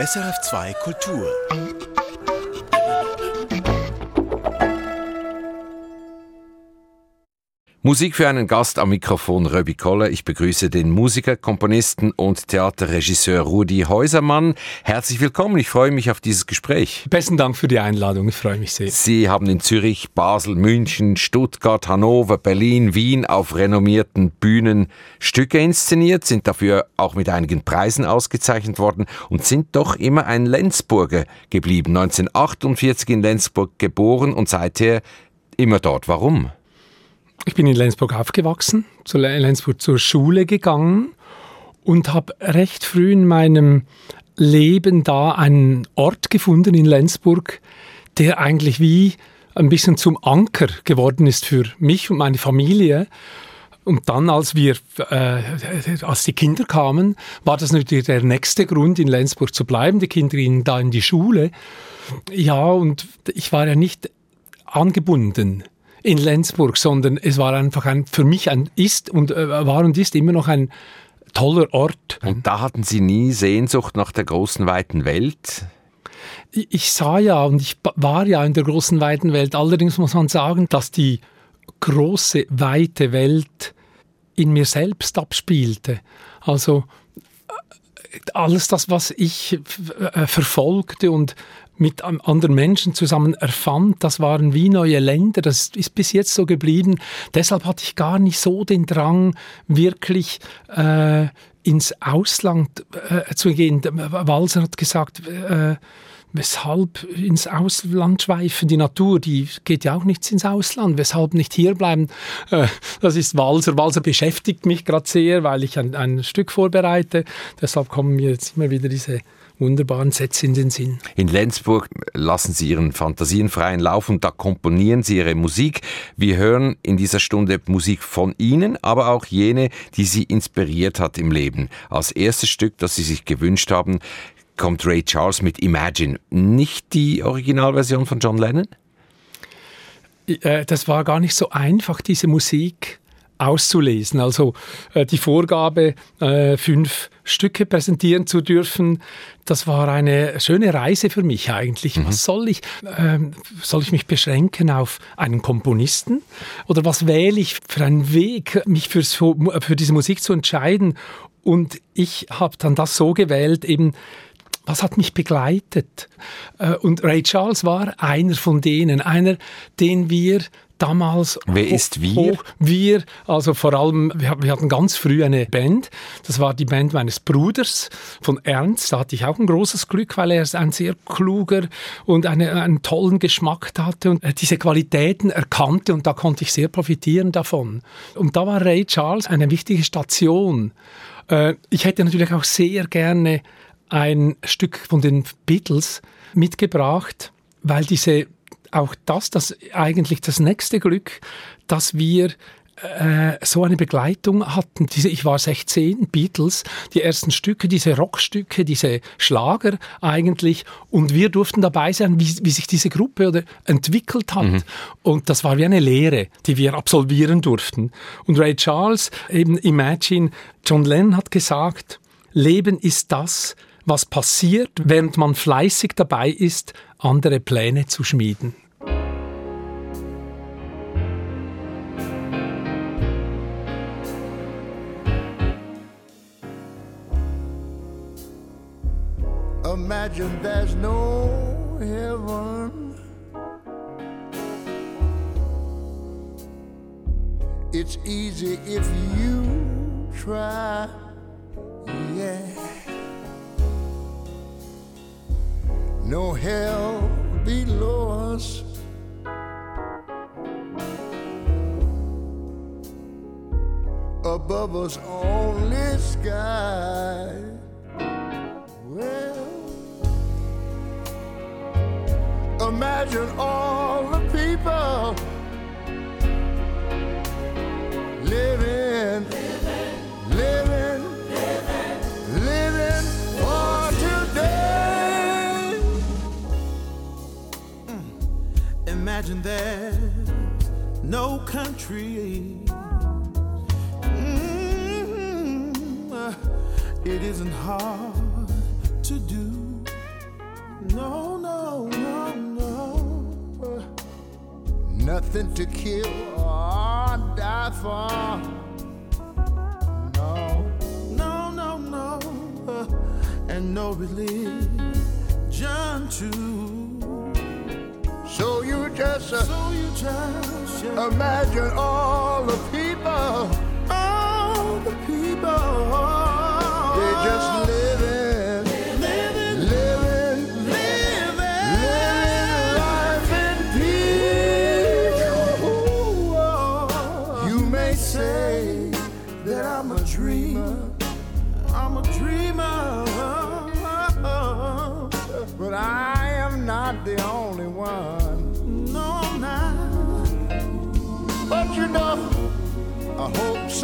SRF2 Kultur. Musik für einen Gast am Mikrofon Röbi Koller. Ich begrüße den Musiker, Komponisten und Theaterregisseur Rudi Häusermann. Herzlich willkommen. Ich freue mich auf dieses Gespräch. Besten Dank für die Einladung. Ich freue mich sehr. Sie haben in Zürich, Basel, München, Stuttgart, Hannover, Berlin, Wien auf renommierten Bühnen Stücke inszeniert, sind dafür auch mit einigen Preisen ausgezeichnet worden und sind doch immer ein Lenzburger geblieben. 1948 in Lenzburg geboren und seither immer dort. Warum? Ich bin in Lenzburg aufgewachsen, zu Lenzburg zur Schule gegangen und habe recht früh in meinem Leben da einen Ort gefunden in Lenzburg, der eigentlich wie ein bisschen zum Anker geworden ist für mich und meine Familie. Und dann, als wir, äh, als die Kinder kamen, war das natürlich der nächste Grund, in Lenzburg zu bleiben. Die Kinder gingen da in die Schule. Ja, und ich war ja nicht angebunden in Lenzburg, sondern es war einfach ein, für mich ein, ist und äh, war und ist immer noch ein toller Ort. Und da hatten Sie nie Sehnsucht nach der großen, weiten Welt? Ich, ich sah ja und ich war ja in der großen, weiten Welt. Allerdings muss man sagen, dass die große, weite Welt in mir selbst abspielte. Also äh, alles das, was ich äh, verfolgte und mit anderen Menschen zusammen erfand. Das waren wie neue Länder. Das ist bis jetzt so geblieben. Deshalb hatte ich gar nicht so den Drang, wirklich äh, ins Ausland äh, zu gehen. Walser hat gesagt, äh, weshalb ins Ausland schweifen? Die Natur, die geht ja auch nicht ins Ausland. Weshalb nicht hierbleiben? Äh, das ist Walser. Walser beschäftigt mich gerade sehr, weil ich ein, ein Stück vorbereite. Deshalb kommen mir jetzt immer wieder diese wunderbaren Sätze in den Sinn. In Lenzburg lassen Sie Ihren Fantasien freien Lauf und da komponieren Sie Ihre Musik. Wir hören in dieser Stunde Musik von Ihnen, aber auch jene, die Sie inspiriert hat im Leben. Als erstes Stück, das Sie sich gewünscht haben, kommt Ray Charles mit Imagine. Nicht die Originalversion von John Lennon? Äh, das war gar nicht so einfach, diese Musik auszulesen. Also äh, die Vorgabe, äh, fünf Stücke präsentieren zu dürfen, das war eine schöne Reise für mich eigentlich. Mhm. Was soll ich? Ähm, soll ich mich beschränken auf einen Komponisten? Oder was wähle ich für einen Weg, mich fürs, für diese Musik zu entscheiden? Und ich habe dann das so gewählt, eben was hat mich begleitet? Äh, und Ray Charles war einer von denen, einer, den wir damals. Wer ist wir? Hoch, wir, also vor allem, wir, hatten ganz früh eine Band. Das war die Band meines Bruders von Ernst. Da hatte ich auch ein großes Glück, weil er ein sehr kluger und eine, einen tollen Geschmack hatte und äh, diese Qualitäten erkannte und da konnte ich sehr profitieren davon. Und da war Ray Charles eine wichtige Station. Äh, ich hätte natürlich auch sehr gerne ein Stück von den Beatles mitgebracht, weil diese auch das, das eigentlich das nächste Glück, dass wir äh, so eine Begleitung hatten. Diese, ich war 16, Beatles, die ersten Stücke, diese Rockstücke, diese Schlager eigentlich. Und wir durften dabei sein, wie, wie sich diese Gruppe oder entwickelt hat. Mhm. Und das war wie eine Lehre, die wir absolvieren durften. Und Ray Charles, eben Imagine, John Lennon hat gesagt, Leben ist das, was passiert, während man fleißig dabei ist, andere Pläne zu schmieden. Imagine there's no heaven. It's easy if you try. Yeah. No hell below us. Above us, only sky. Imagine all the people living, living, living, living, for today. Mm. Imagine there's no country. Mm-hmm. It isn't hard to do nothing to kill. Or die for. No, no, no, no, uh, and no religion too. So you just, uh, so you just uh, imagine all the people, all the people,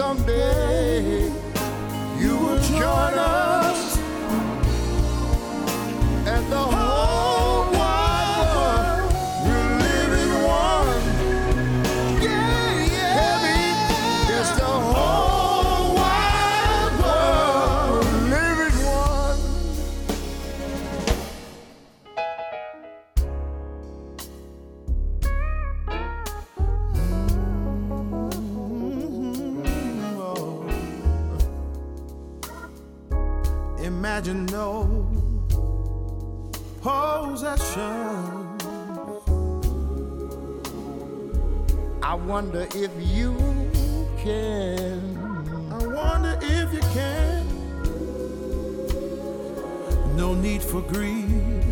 someday. You will join us wonder if you can. I wonder if you can. No need for greed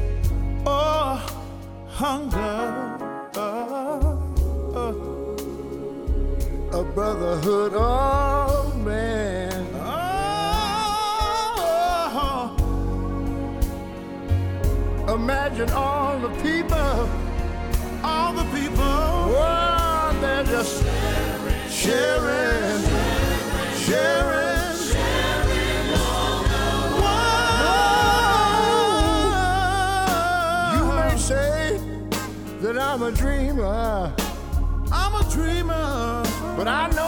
or hunger. a brotherhood of man. Oh, imagine all the people, all the people, just sharing, sharing. You may say that I'm a dreamer. I'm a dreamer. But I know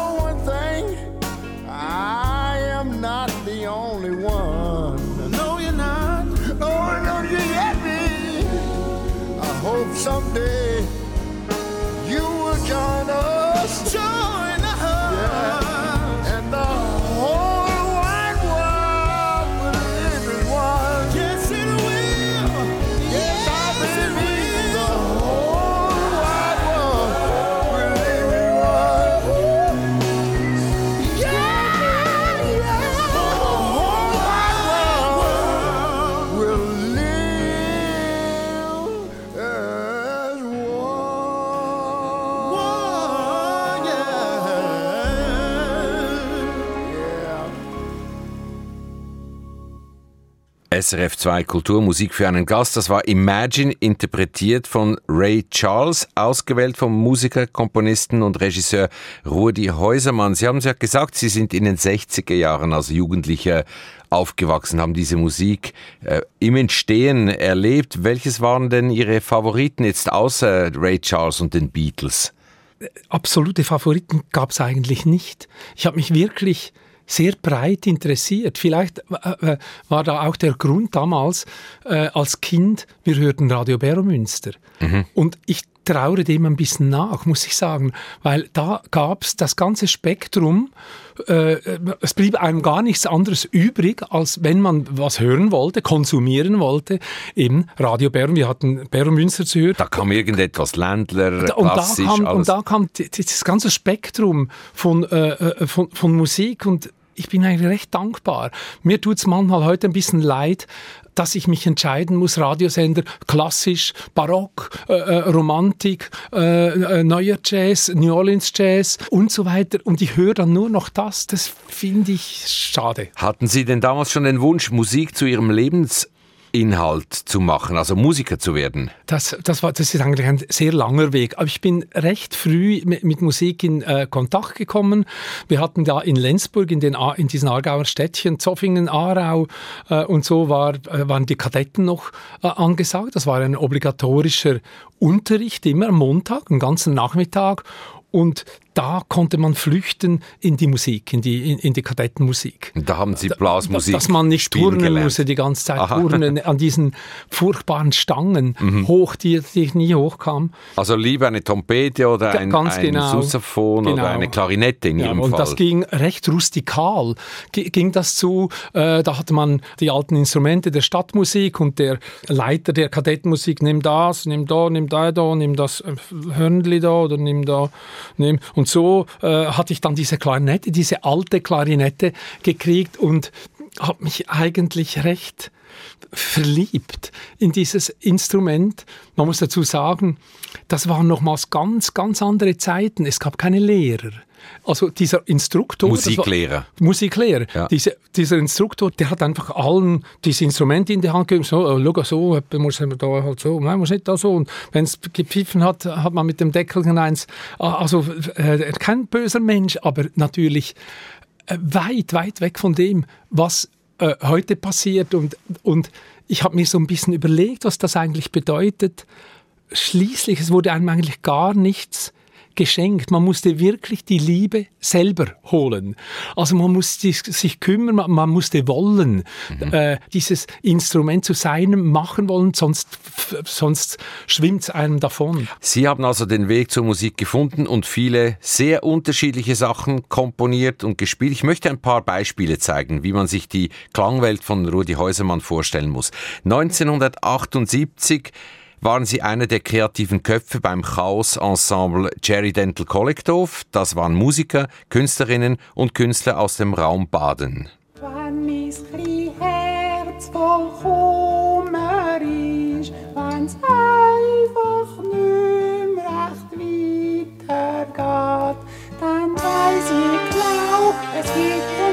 SRF 2 Kulturmusik für einen Gast. Das war Imagine, interpretiert von Ray Charles, ausgewählt vom Musiker, Komponisten und Regisseur Rudi Häusermann. Sie haben es ja gesagt, Sie sind in den 60er Jahren als Jugendlicher aufgewachsen, haben diese Musik äh, im Entstehen erlebt. Welches waren denn Ihre Favoriten jetzt außer Ray Charles und den Beatles? absolute Favoriten gab es eigentlich nicht. Ich habe mich wirklich sehr breit interessiert. Vielleicht äh, äh, war da auch der Grund damals äh, als Kind, wir hörten Radio Beromünster. Und ich traure dem ein bisschen nach, muss ich sagen, weil da gab es das ganze Spektrum, äh, es blieb einem gar nichts anderes übrig, als wenn man was hören wollte, konsumieren wollte, eben Radio Berum, wir hatten Beromünster zu hören. Da kam irgendetwas Ländler, Da- und da klassisch, kam, alles. und da kam das ganze Spektrum von, äh, äh, von, von Musik und ich bin eigentlich recht dankbar. Mir tut's manchmal heute ein bisschen leid, dass ich mich entscheiden muss, Radiosender, klassisch, Barock, äh, äh, Romantik, äh, äh, neuer Jazz, New Orleans Jazz und so weiter. Und ich höre dann nur noch das. Das finde ich schade. Hatten Sie denn damals schon den Wunsch, Musik zu Ihrem Lebensinhalt zu machen, also Musiker zu werden? Das, das, war, das ist eigentlich ein sehr langer Weg. Aber ich bin recht früh mit, mit Musik in äh, Kontakt gekommen. Wir hatten da in Lenzburg, in, den, in diesen Aargauer Städtchen, Zoffingen, Aarau äh, und so war, äh, waren die Kadetten noch äh, angesagt. Das war ein obligatorischer Unterricht, immer am Montag, einen ganzen Nachmittag. Und da konnte man flüchten in die Musik, in die, in, in die Kadettenmusik. Da haben Sie Blasmusik. Dass man nicht turnen musste die ganze Zeit, Aha. turnen an diesen furchtbaren Stangen mhm. hoch, die, die nie hochkamen. Also lieber eine Trompete oder ein, ein genau. Sousaphon genau. oder eine Klarinette in ja, Ihrem und Fall. Und das ging recht rustikal, ging das zu. Äh, da hatte man die alten Instrumente der Stadtmusik und der Leiter der Kadettenmusik, nimm das, nimm da, nimm da, da, nimm das äh, Hörnli da oder nimm da, nimm und so äh, hatte ich dann diese Klarinette, diese alte Klarinette gekriegt und habe mich eigentlich recht verliebt in dieses Instrument. Man muss dazu sagen, das waren nochmals ganz, ganz andere Zeiten. Es gab keine Lehrer. Also dieser Instruktor... Musiklehrer. War, Musiklehrer. Ja. Diese, dieser Instruktor, der hat einfach allen diese Instrumente in die Hand gegeben. So, oh, schau so, muss man da halt so, nein, muss nicht da so. Und wenn es gepfiffen hat, hat man mit dem Deckel eins... Also äh, kein böser Mensch, aber natürlich äh, weit, weit weg von dem, was äh, heute passiert. Und, und ich habe mir so ein bisschen überlegt, was das eigentlich bedeutet. Schließlich, es wurde einem eigentlich gar nichts geschenkt. Man musste wirklich die Liebe selber holen. Also man musste sich kümmern, man, man musste wollen, mhm. äh, dieses Instrument zu seinem machen wollen, sonst, sonst schwimmt es einem davon. Sie haben also den Weg zur Musik gefunden und viele sehr unterschiedliche Sachen komponiert und gespielt. Ich möchte ein paar Beispiele zeigen, wie man sich die Klangwelt von Rudi Häusermann vorstellen muss. 1978 waren sie einer der kreativen Köpfe beim Chaos-Ensemble Jerry Dental Collective. Das waren Musiker, Künstlerinnen und Künstler aus dem Raum Baden. Wenn mein Herz voll Kummer ist, wenn's einfach nicht mehr recht weitergeht, dann weiß ich glaub, es gibt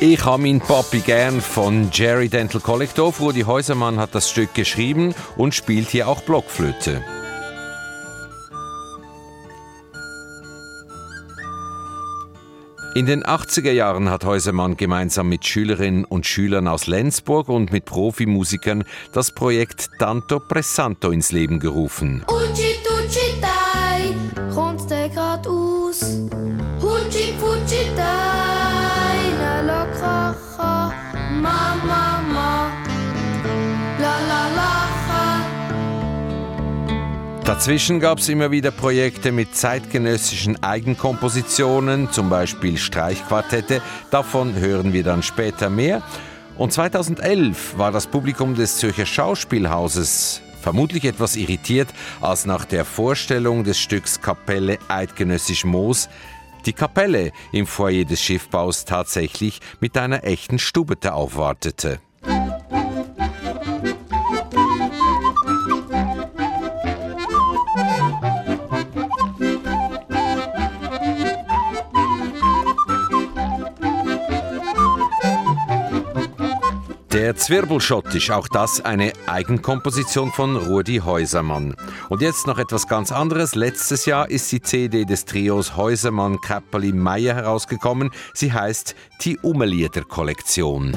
ich habe meinen Papi gern von Jerry Dental Collective. Rudi Häusermann hat das Stück geschrieben und spielt hier auch Blockflöte. In den 80er Jahren hat Häusermann gemeinsam mit Schülerinnen und Schülern aus Lenzburg und mit Profimusikern das Projekt Tanto Pressanto ins Leben gerufen. Ucci, Dazwischen gab es immer wieder Projekte mit zeitgenössischen Eigenkompositionen, zum Beispiel Streichquartette. Davon hören wir dann später mehr. Und 2011 war das Publikum des Zürcher Schauspielhauses vermutlich etwas irritiert, als nach der Vorstellung des Stücks Kapelle Eidgenössisch Moos die Kapelle im Foyer des Schiffbaus tatsächlich mit einer echten Stubete aufwartete. Der Zwirbelschott ist auch das eine Eigenkomposition von Rudi Häusermann. Und jetzt noch etwas ganz anderes. Letztes Jahr ist die CD des Trios Häusermann Käpperli Meier herausgekommen. Sie heißt Die Umelieder Kollektion.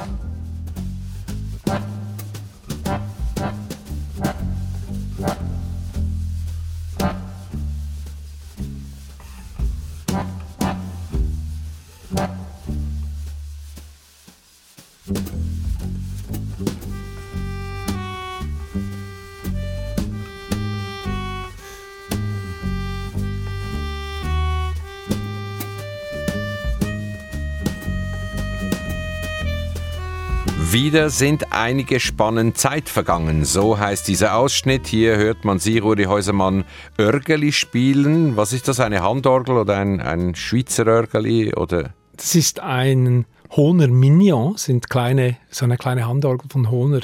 Wieder sind einige Spannen Zeit vergangen. So heißt dieser Ausschnitt. Hier hört man Sie, Rudi Häusermann, Örgeli spielen. Was ist das, eine Handorgel oder ein, ein Schweizer Örgeli? Oder? Das ist ein Hohner Mignon, sind kleine, so eine kleine Handorgel von Hohner,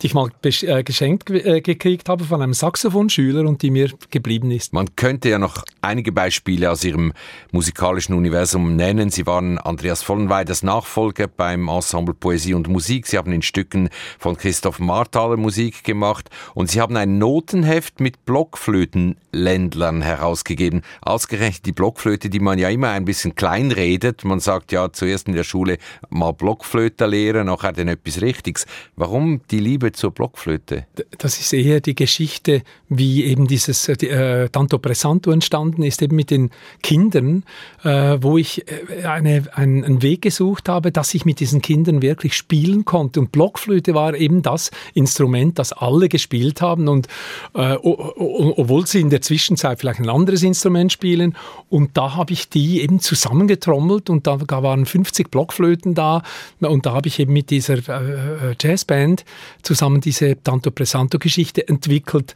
die ich mal äh, geschenkt äh, gekriegt habe von einem Saxophonschüler und die mir geblieben ist. Man könnte ja noch einige Beispiele aus Ihrem musikalischen Universum nennen. Sie waren Andreas Vollenweiders Nachfolger beim Ensemble Poesie und Musik. Sie haben in Stücken von Christoph Marthaler Musik gemacht und Sie haben ein Notenheft mit Blockflötenländlern herausgegeben. Ausgerechnet die Blockflöte, die man ja immer ein bisschen kleinredet. Man sagt ja zuerst in der Schule mal Blockflöte lehren, nachher dann etwas Richtiges. Warum die Liebe zur Blockflöte? Das ist eher die Geschichte, wie eben dieses äh, Tanto Presanto entstanden ist, eben mit den Kindern, äh, wo ich äh, eine, einen, einen Weg gesucht habe, dass ich mit diesen Kindern wirklich spielen konnte. Und Blockflöte war eben das Instrument, das alle gespielt haben und äh, obwohl sie in der Zwischenzeit vielleicht ein anderes Instrument spielen. Und da habe ich die eben zusammengetrommelt und da waren 50 Blockflöten da und da habe ich eben mit dieser äh, äh, Jazzband zusammen diese Tanto Presanto Geschichte entwickelt.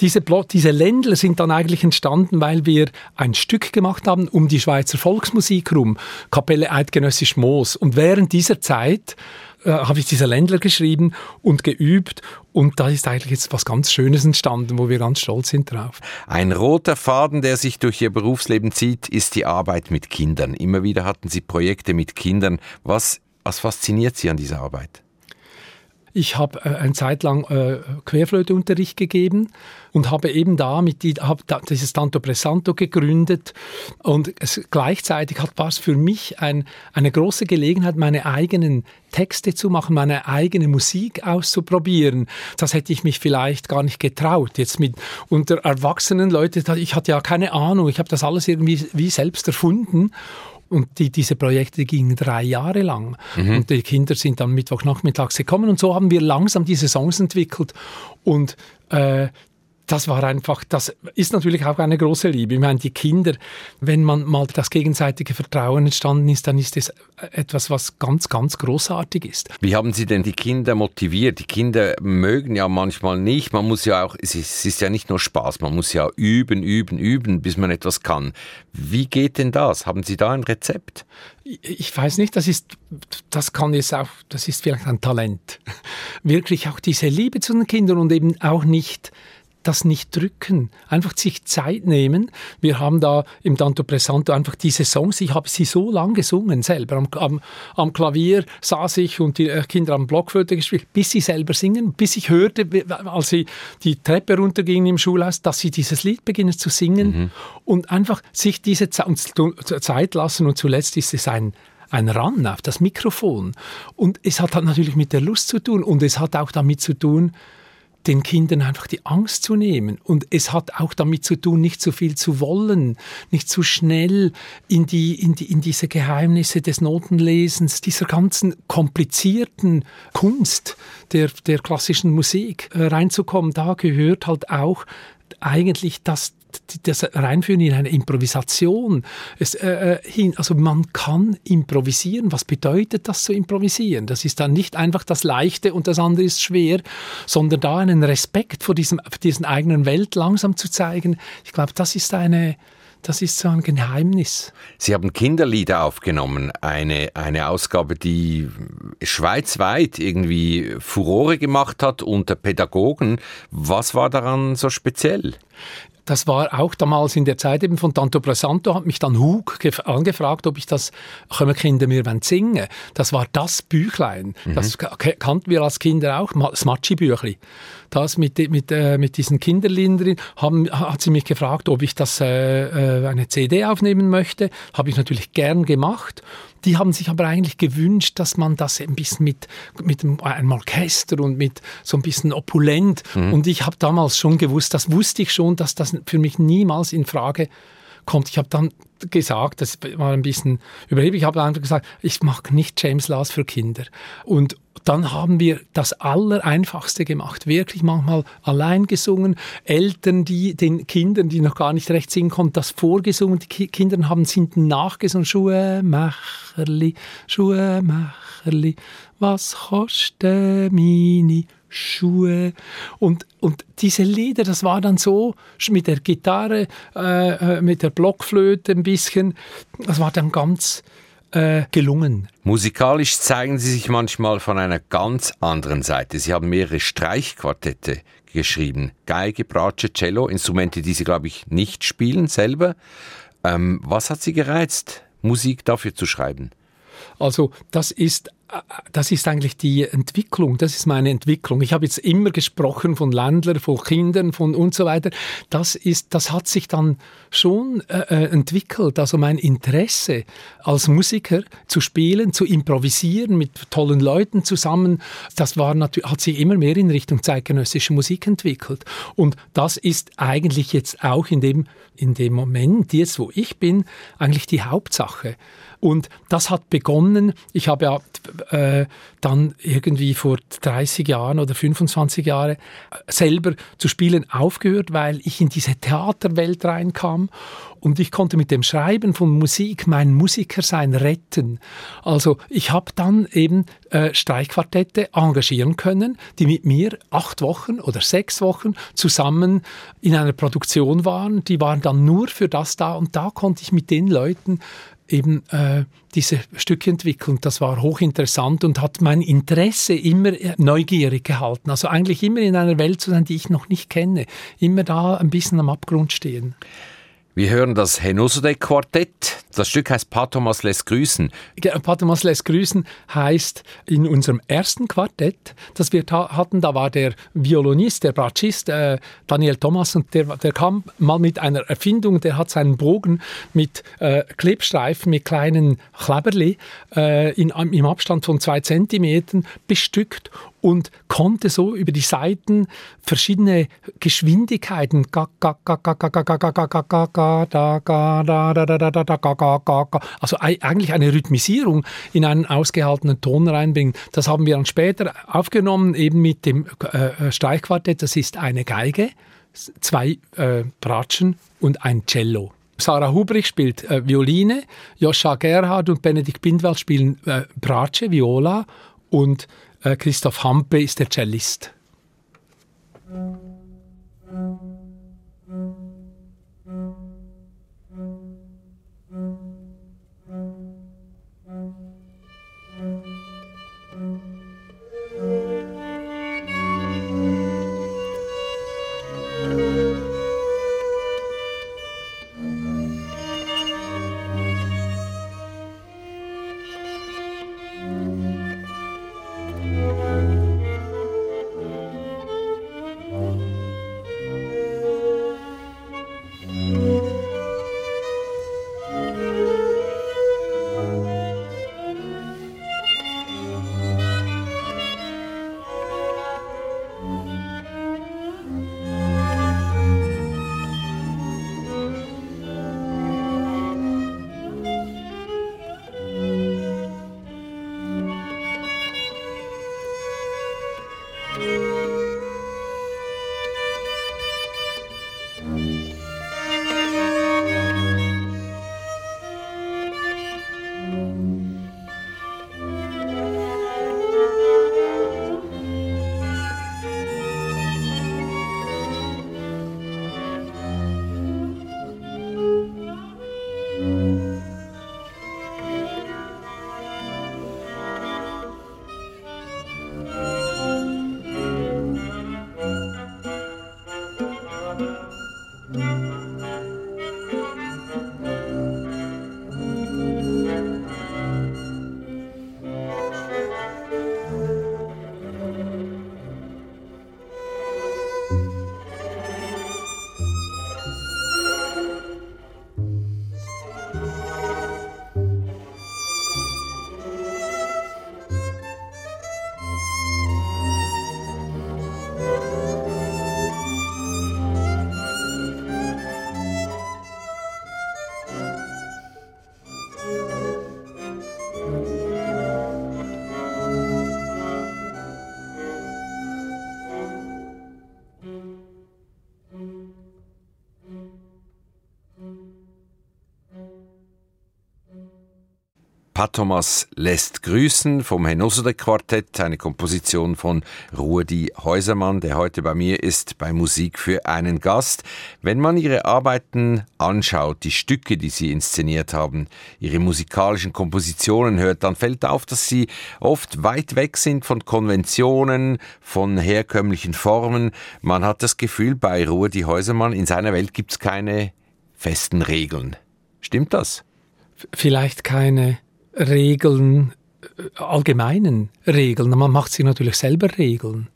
Diese, Blo diese Ländler sind dann eigentlich entstanden, weil wir ein Stück gemacht haben um die Schweizer Volksmusik rum, Kapelle Eidgenössisch Moos. Und während dieser Zeit äh, habe ich diese Ländler geschrieben und geübt und da ist eigentlich jetzt was ganz Schönes entstanden, wo wir ganz stolz sind drauf. Ein roter Faden, der sich durch Ihr Berufsleben zieht, ist die Arbeit mit Kindern. Immer wieder hatten Sie Projekte mit Kindern. Was, was fasziniert Sie an dieser Arbeit? Ich habe äh, eine Zeit lang äh, Querflöteunterricht gegeben und habe eben da mit die, hab da, dieses Tanto Presanto gegründet und es, gleichzeitig hat war es für mich ein, eine große Gelegenheit, meine eigenen Texte zu machen, meine eigene Musik auszuprobieren. Das hätte ich mich vielleicht gar nicht getraut. Jetzt mit unter erwachsenen Leuten, ich hatte ja keine Ahnung, ich habe das alles irgendwie wie selbst erfunden und die, diese Projekte gingen drei Jahre lang. Mhm. Und die Kinder sind dann Mittwochnachmittags gekommen. Und so haben wir langsam diese Songs entwickelt. Und äh, das war einfach, das ist natürlich auch eine große Liebe. Ich meine, die Kinder, wenn man mal das gegenseitige Vertrauen entstanden ist, dann ist es etwas, was ganz, ganz großartig ist. Wie haben Sie denn die Kinder motiviert? Die Kinder mögen ja manchmal nicht. Man muss ja auch, es ist, es ist ja nicht nur Spaß, man muss ja üben, üben, üben, bis man etwas kann. Wie geht denn das? Haben Sie da ein Rezept? Ich weiß nicht, das ist, das kann jetzt auch, das ist vielleicht ein Talent. Wirklich auch diese Liebe zu den Kindern und eben auch nicht das nicht drücken, einfach sich Zeit nehmen. Wir haben da im Tanto Presanto einfach diese Songs, ich habe sie so lang gesungen selber. Am, am, am Klavier saß ich und die Kinder haben Blockflöte gespielt, bis sie selber singen, bis ich hörte, als sie die Treppe runtergingen im Schulhaus, dass sie dieses Lied beginnen zu singen mhm. und einfach sich diese Zeit lassen und zuletzt ist es ein, ein Ran auf das Mikrofon. Und es hat halt natürlich mit der Lust zu tun und es hat auch damit zu tun, den Kindern einfach die Angst zu nehmen. Und es hat auch damit zu tun, nicht zu viel zu wollen, nicht zu schnell in, die, in, die, in diese Geheimnisse des Notenlesens, dieser ganzen komplizierten Kunst der, der klassischen Musik äh, reinzukommen. Da gehört halt auch eigentlich das das reinführen in eine Improvisation. Es, äh, äh, hin, also man kann improvisieren. Was bedeutet das zu improvisieren? Das ist dann nicht einfach das Leichte und das andere ist schwer, sondern da einen Respekt vor diesem, vor diesen eigenen Welt langsam zu zeigen. Ich glaube, das ist eine, das ist so ein Geheimnis. Sie haben Kinderlieder aufgenommen, eine, eine Ausgabe, die schweizweit irgendwie Furore gemacht hat unter Pädagogen. Was war daran so speziell? Das war auch damals in der Zeit eben von Tanto Presanto, hat mich dann Hug angefragt, ob ich das können Kinder mir singen Das war das Büchlein. Mhm. Das kannten wir als Kinder auch, das Matschi-Büchli. Das mit, mit, äh, mit diesen Kinderlindern drin, haben, hat sie mich gefragt, ob ich das äh, äh eine CD aufnehmen möchte. Habe ich natürlich gern gemacht. Die haben sich aber eigentlich gewünscht, dass man das ein bisschen mit, mit einem Orchester und mit so ein bisschen opulent. Mhm. Und ich habe damals schon gewusst, das wusste ich schon, dass das für mich niemals in Frage kommt. Ich habe dann gesagt, das war ein bisschen überheblich, ich habe einfach gesagt, ich mache nicht James Last für Kinder. Und dann haben wir das Allereinfachste gemacht, wirklich manchmal allein gesungen, Eltern, die den Kindern, die noch gar nicht recht singen konnten, das vorgesungen, die Kinder haben sind nachgesungen, Schuhmacherli, Schuhmacherli, was kostet meine Schuhe. Und, und diese Lieder, das war dann so mit der Gitarre, äh, äh, mit der Blockflöte ein bisschen, das war dann ganz äh, gelungen. Musikalisch zeigen Sie sich manchmal von einer ganz anderen Seite. Sie haben mehrere Streichquartette geschrieben. Geige, Bratsche, Cello, Instrumente, die Sie, glaube ich, nicht spielen selber. Ähm, was hat Sie gereizt, Musik dafür zu schreiben? Also das ist das ist eigentlich die Entwicklung, das ist meine Entwicklung. Ich habe jetzt immer gesprochen von Ländlern, von Kindern, von und so weiter. Das ist, das hat sich dann schon äh, äh entwickelt. Also mein Interesse als Musiker zu spielen, zu improvisieren mit tollen Leuten zusammen, das war natürlich, hat sich immer mehr in Richtung zeitgenössische Musik entwickelt. Und das ist eigentlich jetzt auch in dem, in dem Moment, jetzt wo ich bin, eigentlich die Hauptsache. Und das hat begonnen, ich habe ja äh, dann irgendwie vor 30 Jahren oder 25 Jahren selber zu spielen aufgehört, weil ich in diese Theaterwelt reinkam und ich konnte mit dem Schreiben von Musik mein Musikersein retten. Also ich habe dann eben äh, Streichquartette engagieren können, die mit mir acht Wochen oder sechs Wochen zusammen in einer Produktion waren. Die waren dann nur für das da und da konnte ich mit den Leuten eben äh, diese Stücke entwickeln. Das war hochinteressant und hat mein Interesse immer äh, neugierig gehalten. Also eigentlich immer in einer Welt zu sein, die ich noch nicht kenne. Immer da ein bisschen am Abgrund stehen. Wir hören das Henosode Quartett. Das Stück heißt Patomas lässt grüßen. Patomas lässt grüßen heißt in unserem ersten Quartett, das wir hatten, da war der Violinist, der Bratschist äh, Daniel Thomas und der, der kam mal mit einer Erfindung, der hat seinen Bogen mit äh, Klebstreifen, mit kleinen Kleberli äh, in, im Abstand von zwei Zentimetern bestückt und konnte so über die Seiten verschiedene Geschwindigkeiten also eigentlich eine Rhythmisierung in einen ausgehaltenen Ton reinbringen. Das haben wir dann später aufgenommen, eben mit dem äh, Streichquartett. Das ist eine Geige, zwei äh, Bratschen und ein Cello. Sarah Hubrich spielt äh, Violine, Joscha Gerhard und Benedikt Bindwald spielen äh, Bratsche, Viola und äh, Christoph Hampe ist der Cellist. Thomas lässt grüßen vom Henusser Quartett, eine Komposition von Rudi Häusermann, der heute bei mir ist bei Musik für einen Gast. Wenn man ihre Arbeiten anschaut, die Stücke, die sie inszeniert haben, ihre musikalischen Kompositionen hört, dann fällt auf, dass sie oft weit weg sind von Konventionen, von herkömmlichen Formen. Man hat das Gefühl, bei Rudi Häusermann, in seiner Welt gibt es keine festen Regeln. Stimmt das? Vielleicht keine Regeln, äh, allgemeinen Regeln. Man macht sich natürlich selber Regeln.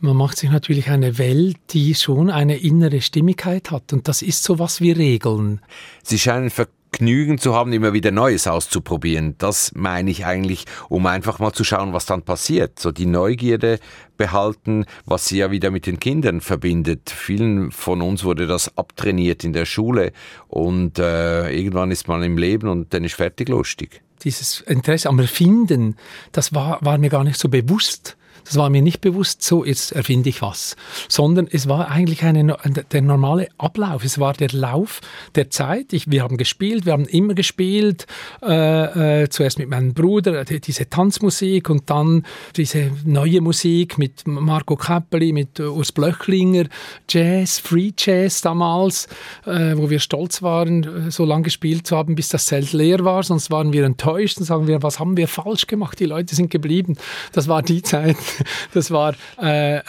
Man macht sich natürlich eine Welt, die schon eine innere Stimmigkeit hat. Und das ist so was wie Regeln. Sie scheinen Vergnügen zu haben, immer wieder Neues auszuprobieren. Das meine ich eigentlich, um einfach mal zu schauen, was dann passiert. So die Neugierde behalten, was sie ja wieder mit den Kindern verbindet. Vielen von uns wurde das abtrainiert in der Schule und äh, irgendwann ist man im Leben und dann ist fertig lustig dieses Interesse am Erfinden, das war, war mir gar nicht so bewusst. Das war mir nicht bewusst, so jetzt erfinde ich was, sondern es war eigentlich eine, der normale Ablauf. Es war der Lauf der Zeit. Ich, wir haben gespielt, wir haben immer gespielt. Äh, äh, zuerst mit meinem Bruder äh, diese Tanzmusik und dann diese neue Musik mit Marco Kappeli, mit Urs Blöchlinger, Jazz, Free Jazz damals, äh, wo wir stolz waren, so lange gespielt zu haben, bis das Zelt leer war. Sonst waren wir enttäuscht und sagen wir, was haben wir falsch gemacht? Die Leute sind geblieben. Das war die Zeit, das war. Äh, äh,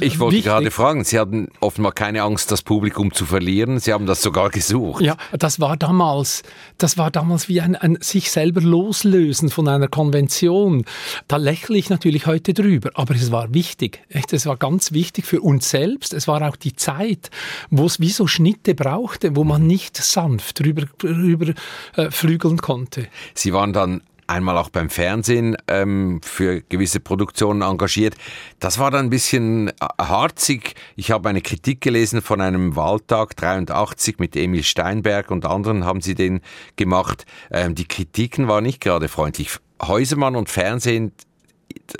ich wollte wichtig. gerade fragen, Sie hatten offenbar keine Angst, das Publikum zu verlieren. Sie haben das sogar gesucht. Ja, das war damals, das war damals wie ein, ein sich selber loslösen von einer Konvention. Da lächle ich natürlich heute drüber, aber es war wichtig. Echt, es war ganz wichtig für uns selbst. Es war auch die Zeit, wo es wie so Schnitte brauchte, wo man nicht sanft drüber, drüber äh, flügeln konnte. Sie waren dann einmal auch beim Fernsehen ähm, für gewisse Produktionen engagiert. Das war dann ein bisschen äh, harzig. Ich habe eine Kritik gelesen von einem Wahltag 83 mit Emil Steinberg und anderen haben sie den gemacht. Ähm, die Kritiken waren nicht gerade freundlich. Häusermann und Fernsehen,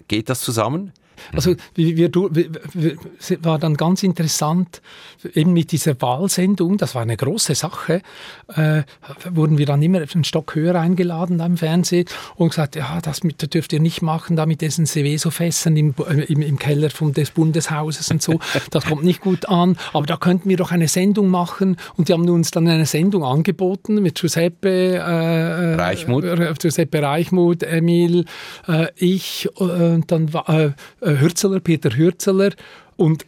geht das zusammen? Also wir, wir, wir, war dann ganz interessant, eben mit dieser Wahlsendung, das war eine große Sache, äh, wurden wir dann immer einen Stock höher eingeladen da im Fernsehen und gesagt, ja, das, mit, das dürft ihr nicht machen, da mit diesen Seveso-Fässern im, im, im, Keller vom, des Bundeshauses und so, das kommt nicht gut an, aber da könnten wir doch eine Sendung machen. Und die haben uns dann eine Sendung angeboten mit Giuseppe äh, äh Reichmuth, Giuseppe Reichmuth, Emil, äh, ich, und dann war äh, Hürzeler, Peter Hürzeler. Und,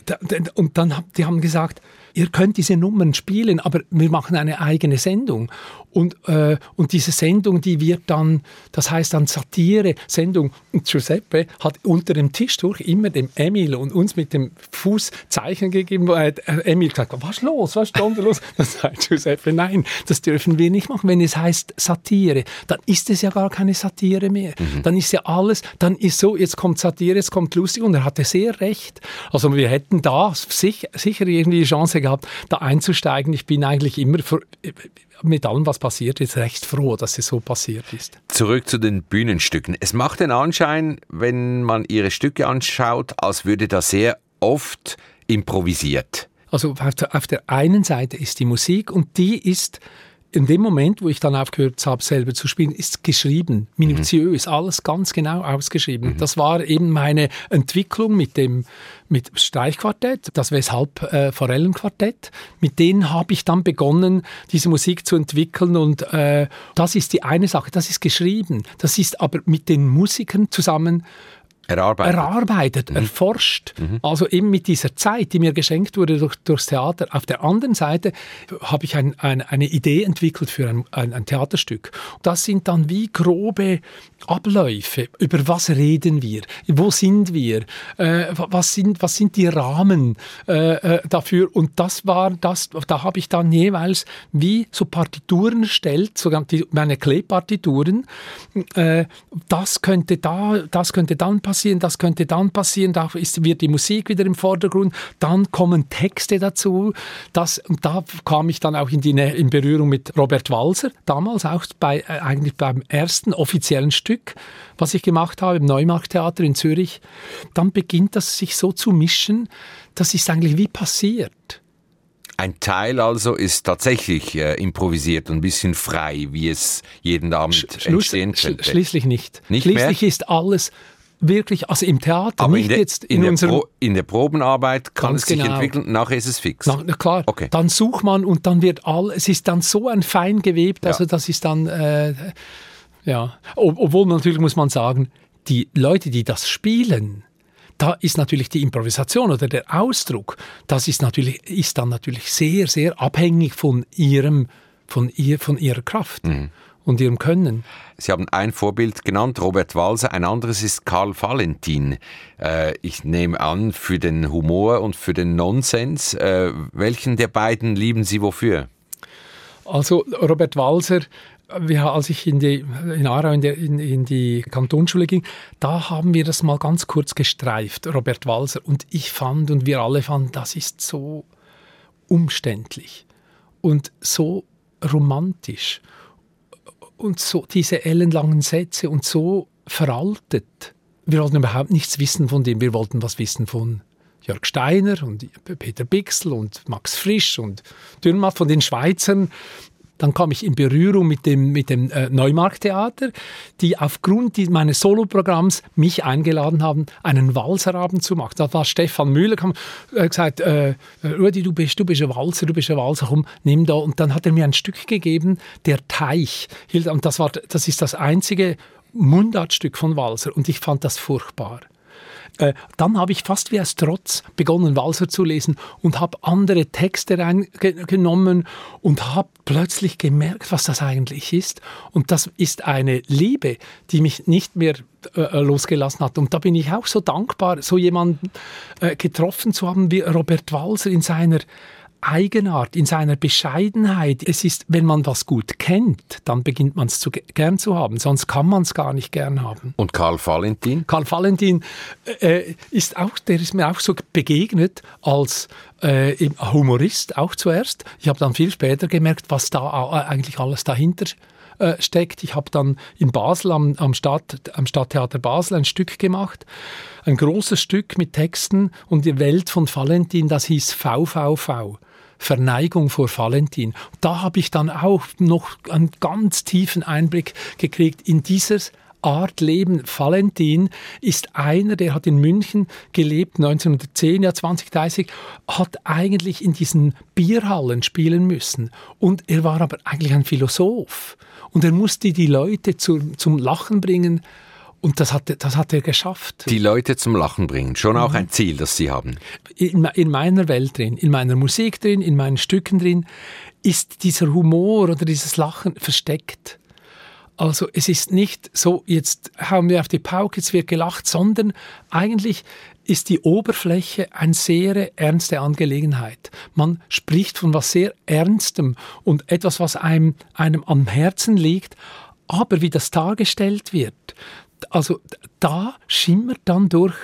und dann die haben gesagt, ihr könnt diese Nummern spielen, aber wir machen eine eigene Sendung. Und, äh, und diese Sendung, die wird dann, das heißt dann Satire-Sendung. Und Giuseppe hat unter dem Tisch durch immer dem Emil und uns mit dem Fuß Zeichen gegeben. Äh, Emil gesagt, was los, was ist da los? Dann sagt Giuseppe, nein, das dürfen wir nicht machen. Wenn es heißt Satire, dann ist es ja gar keine Satire mehr. Mhm. Dann ist ja alles, dann ist so, jetzt kommt Satire, jetzt kommt lustig. Und er hatte sehr recht. Also wir hätten da sicher irgendwie die Chance gehabt, da einzusteigen. Ich bin eigentlich immer für, mit allem, was passiert ist, recht froh, dass es so passiert ist. Zurück zu den Bühnenstücken. Es macht den Anschein, wenn man Ihre Stücke anschaut, als würde da sehr oft improvisiert. Also auf der einen Seite ist die Musik und die ist in dem Moment, wo ich dann aufgehört habe, selber zu spielen, ist geschrieben, minutiös, mhm. alles ganz genau ausgeschrieben. Mhm. Das war eben meine Entwicklung mit dem mit Streichquartett, das Weshalb äh, Forellenquartett. Mit denen habe ich dann begonnen, diese Musik zu entwickeln und äh, das ist die eine Sache, das ist geschrieben. Das ist aber mit den Musikern zusammen Erarbeitet, erarbeitet mhm. erforscht. Mhm. Also eben mit dieser Zeit, die mir geschenkt wurde durch, durchs Theater. Auf der anderen Seite habe ich ein, ein, eine Idee entwickelt für ein, ein, Theaterstück. Das sind dann wie grobe Abläufe. Über was reden wir? Wo sind wir? Äh, was, sind, was sind die Rahmen äh, äh, dafür? Und das war das, da habe ich dann jeweils wie so Partituren erstellt, sogar die, meine Klebpartituren. Äh, das könnte da, das könnte dann passieren passieren, das könnte dann passieren, da ist, wird die Musik wieder im Vordergrund, dann kommen Texte dazu. Das, und da kam ich dann auch in, die, in Berührung mit Robert Walser, damals auch bei, äh, eigentlich beim ersten offiziellen Stück, was ich gemacht habe im Neumarkttheater in Zürich. Dann beginnt das sich so zu mischen, das ist eigentlich wie passiert. Ein Teil also ist tatsächlich äh, improvisiert und ein bisschen frei, wie es jeden Abend Schluss, entstehen könnte. sch schließlich nicht. Nicht schließlich mehr? ist alles wirklich, also im Theater, Aber nicht in, der, jetzt in, in, der unserem... Pro, in der Probenarbeit kann Ganz es sich genau. entwickeln, nachher ist es fix. Na, na klar, Okay. dann sucht man und dann wird all, es ist dann so ein fein gewebt, Ja. also das ist dann, äh, ja, Ob, obwohl natürlich muss man sagen, die Leute, die das spielen, da ist natürlich die Improvisation oder der Ausdruck, das ist natürlich, ist dann natürlich sehr, sehr abhängig von ihrem, von ihr, von ihrer Kraft Mhm. Und ihrem Können. Sie haben ein Vorbild genannt, Robert Walser, ein anderes ist Karl Valentin. Äh, ich nehme an, für den Humor und für den Nonsens. Äh, welchen der beiden lieben Sie wofür? Also Robert Walser, wir, als ich in, die, in Aarau in, der, in, in die Kantonsschule ging, da haben wir das mal ganz kurz gestreift, Robert Walser. Und ich fand und wir alle fanden, das ist so umständlich und so romantisch und so diese ellenlangen Sätze und so veraltet. Wir wollten überhaupt nichts wissen von dem, wir wollten was wissen von Jörg Steiner und Peter Bixel und Max Frisch und Dürrenmatt von den Schweizern. Dann kam ich in Berührung mit dem, mit dem äh, Neumarkttheater, die aufgrund meines Soloprogramms mich eingeladen haben, einen Walserabend zu machen. Da war Stefan Müller, kam, äh, gesagt, äh, Rudi, du bist, du bist ein Walzer, du bist ein Walzer, komm, nimm da. Und dann hat er mir ein Stück gegeben, der Teich. Und das, war, das ist das einzige Mundartstück von Walser. Und ich fand das furchtbar. Äh, dann habe ich fast wie aus Trotz begonnen, Walser zu lesen und habe andere Texte reingenommen und habe plötzlich gemerkt, was das eigentlich ist. Und das ist eine Liebe, die mich nicht mehr äh, losgelassen hat. Und da bin ich auch so dankbar, so jemanden äh, getroffen zu haben wie Robert Walser in seiner Eigenart, in seiner Bescheidenheit. Es ist, wenn man was gut kennt, dann beginnt man es zu, gern zu haben. Sonst kann man es gar nicht gern haben. Und Karl Valentin? Karl Valentin äh, ist auch, der ist mir auch so begegnet als äh, Humorist auch zuerst. Ich habe dann viel später gemerkt, was da eigentlich alles dahinter äh, steckt. Ich habe dann in Basel am, am, Stadt, am Stadttheater Basel ein Stück gemacht, ein großes Stück mit Texten und die Welt von Valentin, das hieß VVV. Verneigung vor Valentin. Da habe ich dann auch noch einen ganz tiefen Einblick gekriegt in dieses Art Leben. Valentin ist einer, der hat in München gelebt, 1910, ja 2030, hat eigentlich in diesen Bierhallen spielen müssen. Und er war aber eigentlich ein Philosoph. Und er musste die Leute zu, zum Lachen bringen. Und das hat, das hat er geschafft. Die Leute zum Lachen bringen. Schon Mhm. auch ein Ziel, das Sie haben. in, in meiner Welt drin, in meiner Musik drin, in meinen Stücken drin, ist dieser Humor oder dieses Lachen versteckt. Also es ist nicht so, jetzt hauen wir auf die Pauke, jetzt wird gelacht, sondern eigentlich ist die Oberfläche eine sehr ernste Angelegenheit. Man spricht von was sehr Ernstem und etwas, was einem, einem am Herzen liegt, aber wie das dargestellt wird, also da schimmert dann durch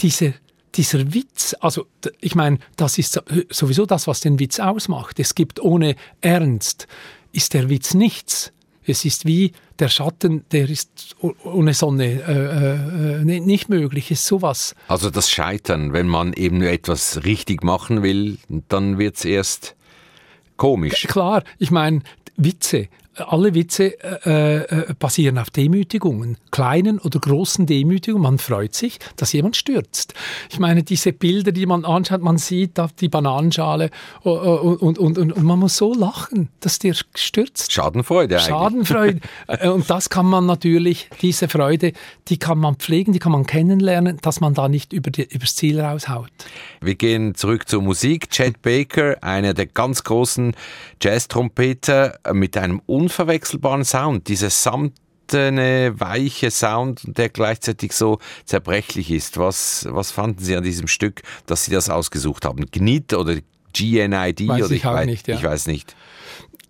diese dieser Witz, also ich meine, das ist so- sowieso das, was den Witz ausmacht. Es gibt ohne Ernst, ist der Witz nichts. Es ist wie der Schatten, der ist ohne Sonne äh, äh, äh, nicht möglich, ist sowas. Also das Scheitern, wenn man eben etwas richtig machen will, dann wird's erst komisch. Klar, ich meine, Witze, alle Witze äh, äh, basieren auf Demütigungen, kleinen oder großen Demütigungen. Man freut sich, dass jemand stürzt. Ich meine, diese Bilder, die man anschaut, man sieht da die Bananenschale äh, und, und, und, und man muss so lachen, dass der stürzt. Schadenfreude eigentlich. Schadenfreude. Äh, Und das kann man natürlich, diese Freude, die kann man pflegen, die kann man kennenlernen, dass man da nicht über die, übers Ziel raushaut. Wir gehen zurück zur Musik. Chet Baker, einer der ganz großen Jazz-Trompeter mit einem unverwechselbaren Sound. Dieser samtene, weiche Sound, der gleichzeitig so zerbrechlich ist. Was, was fanden Sie an diesem Stück, dass Sie das ausgesucht haben? GNIT oder GNID? Weiß oder ich auch weiß, nicht, ja. Ich weiß nicht.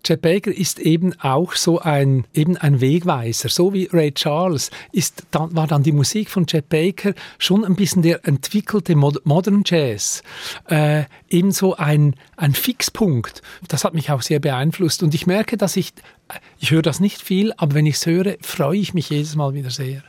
Chet Baker ist eben auch so ein, eben ein Wegweiser. So wie Ray Charles ist, dann, war dann die Musik von Chet Baker schon ein bisschen der entwickelte Mod Modern Jazz. Äh, ebenso ein, ein Fixpunkt. Das hat mich auch sehr beeinflusst. Und ich merke, dass ich, ich höre das nicht viel, aber wenn ich es höre, freue ich mich jedes Mal wieder sehr.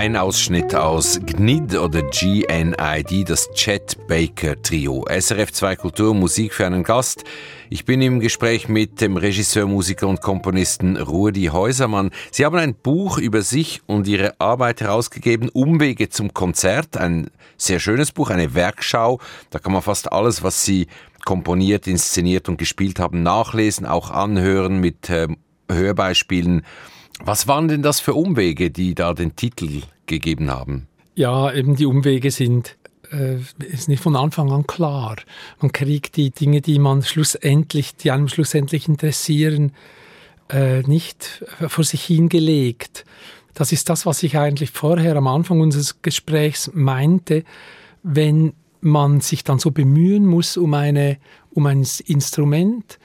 Ein Ausschnitt aus GNID oder GNID, das Chet Baker Trio. SRF 2 Kultur, Musik für einen Gast. Ich bin im Gespräch mit dem Regisseur, Musiker und Komponisten Rudi Häusermann. Sie haben ein Buch über sich und Ihre Arbeit herausgegeben, Umwege zum Konzert. Ein sehr schönes Buch, eine Werkschau. Da kann man fast alles, was Sie komponiert, inszeniert und gespielt haben, nachlesen, auch anhören mit äh, Hörbeispielen. Was waren denn das für Umwege, die da den Titel gegeben haben? Ja, eben die Umwege sind äh, ist nicht von Anfang an klar. Man kriegt die Dinge, die man schlussendlich, die einem schlussendlich interessieren, äh, nicht vor sich hingelegt. Das ist das, was ich eigentlich vorher am Anfang unseres Gesprächs meinte, wenn man sich dann so bemühen muss um eine um ein Instrument,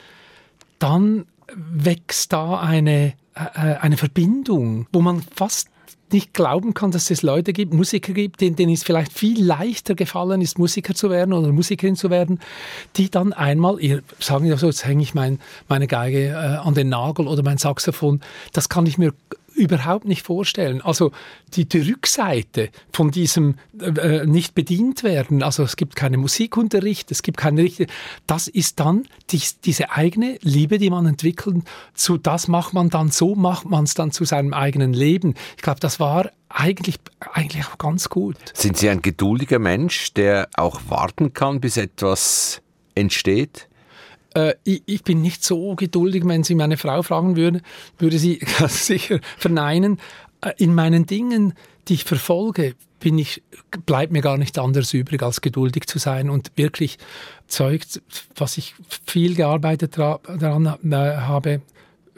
dann wächst da eine eine Verbindung, wo man fast nicht glauben kann, dass es Leute gibt, Musiker gibt, denen, denen es vielleicht viel leichter gefallen ist, Musiker zu werden oder Musikerin zu werden, die dann einmal, ihr sagen ja so, jetzt hänge ich mein, meine Geige äh, an den Nagel oder mein Saxophon, das kann ich mir überhaupt nicht vorstellen. Also die, die Rückseite von diesem äh, äh nicht bedient werden, also es gibt keinen Musikunterricht, es gibt keine richtige, das ist dann die, diese eigene Liebe, die man entwickelt, zu das macht man dann, so macht man es dann zu seinem eigenen Leben. Ich glaube, das war eigentlich, eigentlich auch ganz gut. Sind Sie ein geduldiger Mensch, der auch warten kann, bis etwas entsteht? Äh, ich, ich, bin nicht so geduldig, wenn Sie meine Frau fragen würden, würde sie sicher verneinen. Äh, in meinen Dingen, die ich verfolge, bin ich, bleibt mir gar nicht anders übrig, als geduldig zu sein und wirklich zeugt, was ich viel gearbeitet daran äh, habe,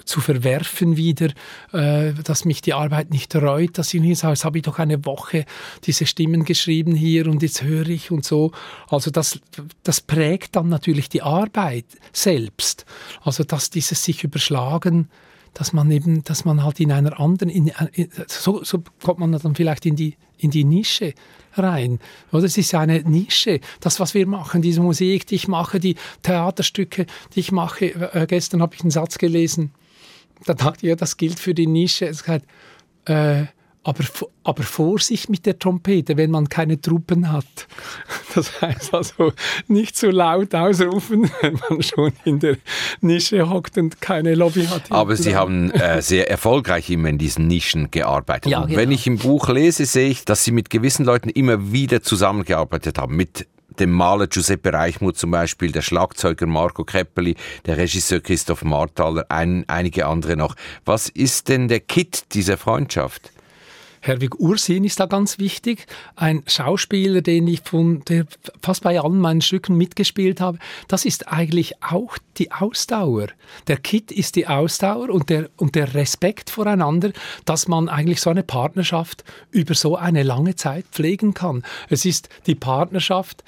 zu verwerfen wieder, äh, dass mich die Arbeit nicht reut, dass ich nicht sage, jetzt habe ich doch eine Woche diese Stimmen geschrieben hier und jetzt höre ich und so. Also das, das prägt dann natürlich die Arbeit selbst. Also dass dieses sich überschlagen, dass man eben, dass man halt in einer anderen, in, in, so, so kommt man dann vielleicht in die, in die Nische rein. Oder es ist eine Nische. Das, was wir machen, diese Musik, die ich mache, die Theaterstücke, die ich mache. Äh, gestern habe ich einen Satz gelesen da dachte ich, ja, das gilt für die Nische. Es hat, äh, aber, aber Vorsicht mit der Trompete, wenn man keine Truppen hat. Das heißt also nicht zu laut ausrufen, wenn man schon in der Nische hockt und keine Lobby hat. Aber Sie haben äh, sehr erfolgreich immer in diesen Nischen gearbeitet. Ja, genau. Wenn ich im Buch lese, sehe ich, dass Sie mit gewissen Leuten immer wieder zusammengearbeitet haben. Mit dem Maler Giuseppe Reichmuth zum Beispiel, der Schlagzeuger Marco Kreppeli, der Regisseur Christoph Marthaler, ein, einige andere noch. Was ist denn der Kit dieser Freundschaft? Herwig Ursin ist da ganz wichtig. Ein Schauspieler, den ich von der fast bei allen meinen Stücken mitgespielt habe. Das ist eigentlich auch die Ausdauer. Der Kit ist die Ausdauer und der, und der Respekt voreinander, dass man eigentlich so eine Partnerschaft über so eine lange Zeit pflegen kann. Es ist die Partnerschaft,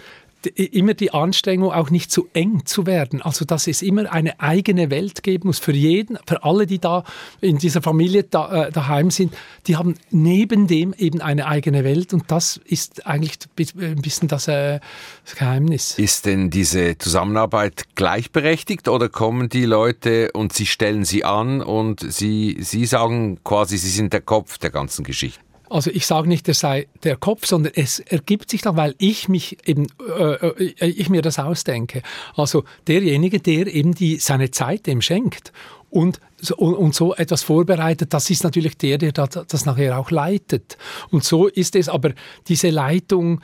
immer die Anstrengung, auch nicht zu eng zu werden. Also, dass es immer eine eigene Welt geben muss für jeden, für alle, die da in dieser Familie da, äh, daheim sind. Die haben neben dem eben eine eigene Welt und das ist eigentlich ein bisschen das, äh, das Geheimnis. Ist denn diese Zusammenarbeit gleichberechtigt oder kommen die Leute und sie stellen sie an und sie, sie sagen quasi, sie sind der Kopf der ganzen Geschichte? Also ich sage nicht, er sei der Kopf, sondern es ergibt sich dann, weil ich mich eben, äh, äh, ich mir das ausdenke. Also derjenige, der eben die, seine Zeit dem schenkt und, und, so etwas vorbereitet, das ist natürlich der, der das nachher auch leitet. Und so ist es, aber diese Leitung,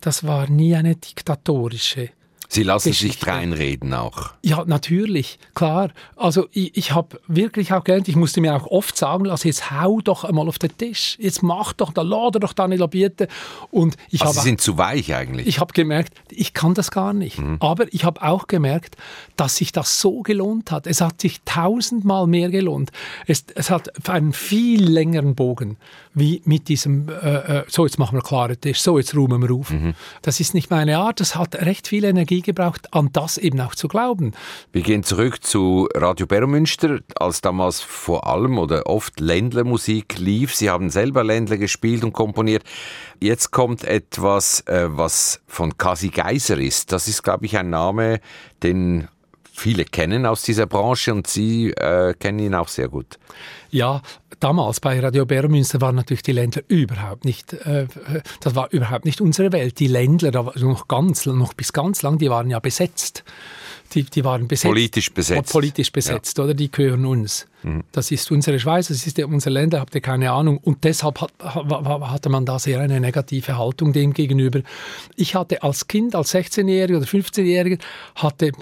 das war nie eine diktatorische. Sie lassen Geschichte. sich reinreden auch. Ja, natürlich, klar. Also ich, ich habe wirklich auch gelernt, ich musste mir auch oft sagen lassen, jetzt hau doch einmal auf den Tisch, jetzt mach doch, da lade doch deine Labierte. Und ich also hab, Sie sind zu weich eigentlich. Ich habe gemerkt, ich kann das gar nicht. Mhm. Aber ich habe auch gemerkt, dass sich das so gelohnt hat. Es hat sich tausendmal mehr gelohnt. Es, es hat einen viel längeren Bogen wie mit diesem, äh, äh, so jetzt machen wir klaren Tisch, so jetzt räumen wir auf. Mhm. Das ist nicht meine Art, das hat recht viel Energie gebraucht, an das eben auch zu glauben. Wir gehen zurück zu Radio Bermünster, als damals vor allem oder oft Ländlermusik lief. Sie haben selber Ländler gespielt und komponiert. Jetzt kommt etwas, äh, was von Kasi Geiser ist. Das ist, glaube ich, ein Name, den viele kennen aus dieser Branche und Sie äh, kennen ihn auch sehr gut. Ja, damals bei Radio Bermünster waren natürlich die Ländler überhaupt nicht, äh, das war überhaupt nicht unsere Welt. Die Ländler, da war noch ganz, noch bis ganz lang, die waren ja besetzt. Die, die waren besetzt. Politisch besetzt. Politisch besetzt, ja. oder? Die gehören uns. Mhm. Das ist unsere Schweiz, das ist unser Länder, habt ihr keine Ahnung. Und deshalb hat, hatte man da sehr eine negative Haltung dem gegenüber. Ich hatte als Kind, als 16-Jähriger oder 15-Jähriger, hatte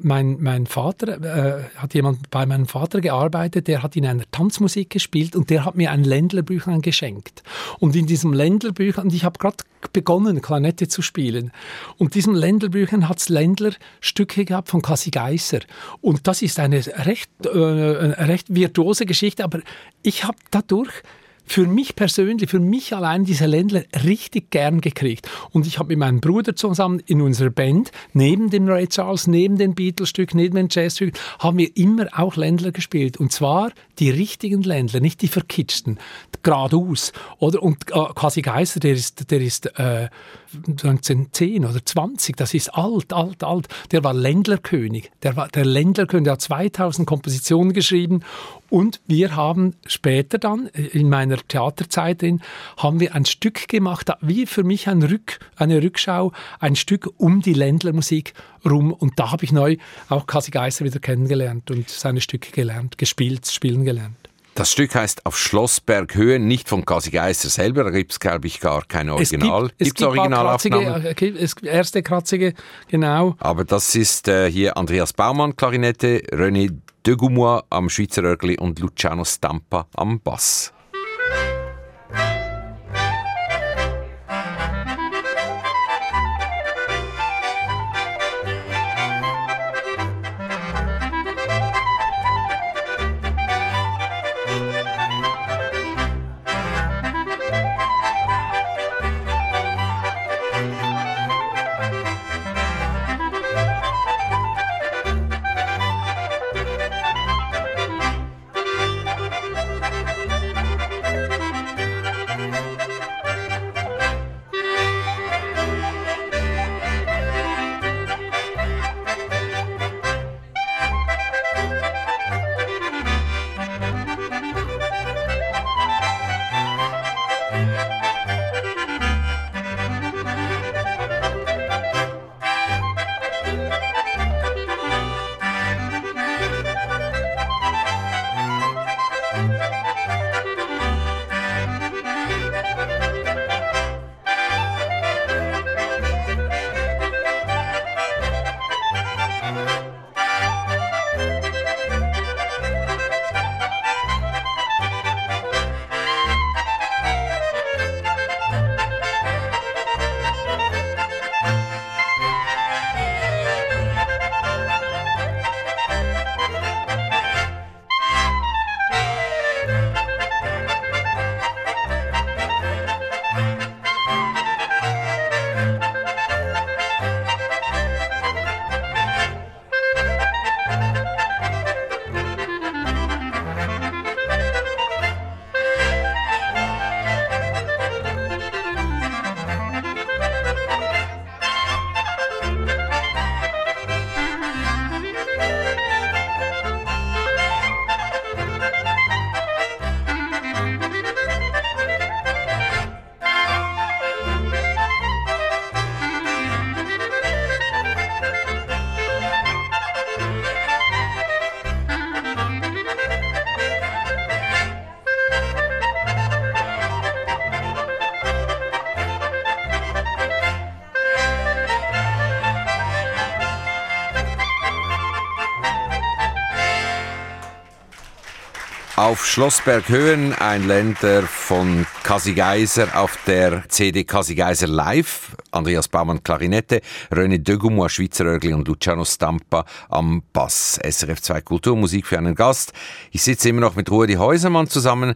mein, mein Vater, äh, hat jemand bei meinem Vater gearbeitet, der hat in einer Tanzmusik gespielt und der hat mir ein Ländlerbüchlein geschenkt. Und in diesem Ländlerbüchlein, ich habe gerade begonnen, Klarinette zu spielen. Und diesem Ländlerbüchlein hat es Ländlerstücke gehabt von Cassie Geisser. Und das ist eine recht, äh, eine recht virtuose Geschichte, aber ich habe dadurch für mich persönlich, für mich allein diese Ländler richtig gern gekriegt. Und ich habe mit meinem Bruder zusammen in unserer Band, neben dem Ray Charles, neben den Beatles-Stück, neben den Jazz-Stück, haben wir immer auch Ländler gespielt. Und zwar die richtigen Ländler, nicht die verkitschten, geradeaus. Oder, und äh, quasi Geister, der ist, der ist äh, 1910 oder 20, das ist alt, alt, alt. Der war Ländlerkönig. Der war der Ländlerkönig, der hat 2000 Kompositionen geschrieben und wir haben später dann, äh, in meiner Theaterzeit drin, haben wir ein Stück gemacht, wie für mich ein Rück, eine Rückschau, ein Stück um die Ländlermusik rum. Und da habe ich neu auch Kasi Geiser wieder kennengelernt und seine Stücke gelernt, gespielt, spielen gelernt. Das Stück heißt Auf Schlossberg Höhe, nicht von Kasi Geiser selber, da gibt es, glaube ich, gar kein Original. Es gibt, es Originalaufnahmen? Kratzige, erste kratzige, genau. Aber das ist äh, hier Andreas Baumann, Klarinette, René De Goumois am Schweizer Örgli und Luciano Stampa am Bass. Auf Schlossberg Höhen ein Länder von Kasi Geiser auf der CD Kasi Geiser Live. Andreas Baumann Klarinette, René Schweizer Örgli und Luciano Stampa am Bass. SRF 2 Kulturmusik für einen Gast. Ich sitze immer noch mit Rudi Häusermann zusammen,